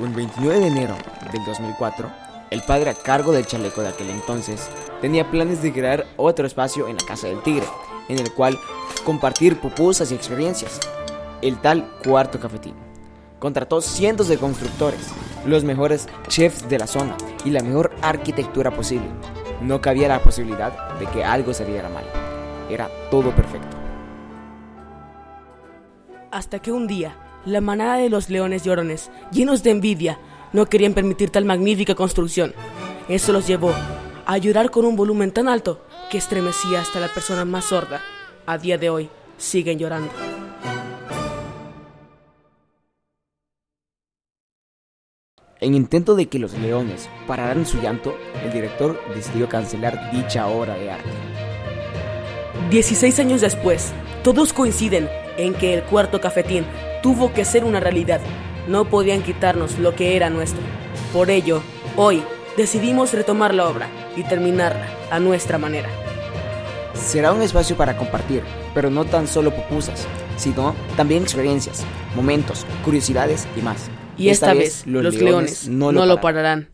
Un 29 de enero del 2004, el padre a cargo del chaleco de aquel entonces tenía planes de crear otro espacio en la Casa del Tigre, en el cual compartir pupusas y experiencias, el tal Cuarto Cafetín. Contrató cientos de constructores, los mejores chefs de la zona y la mejor arquitectura posible. No cabía la posibilidad de que algo saliera mal. Era todo perfecto. Hasta que un día, la manada de los leones llorones, llenos de envidia, no querían permitir tal magnífica construcción. Eso los llevó a llorar con un volumen tan alto que estremecía hasta la persona más sorda. A día de hoy, siguen llorando. En intento de que los leones pararan su llanto, el director decidió cancelar dicha obra de arte. 16 años después, todos coinciden en que el cuarto cafetín tuvo que ser una realidad. No podían quitarnos lo que era nuestro. Por ello, hoy decidimos retomar la obra y terminarla a nuestra manera. Será un espacio para compartir, pero no tan solo pupusas, sino también experiencias, momentos, curiosidades y más. Y esta, vez, los, leones, no, lo pararán.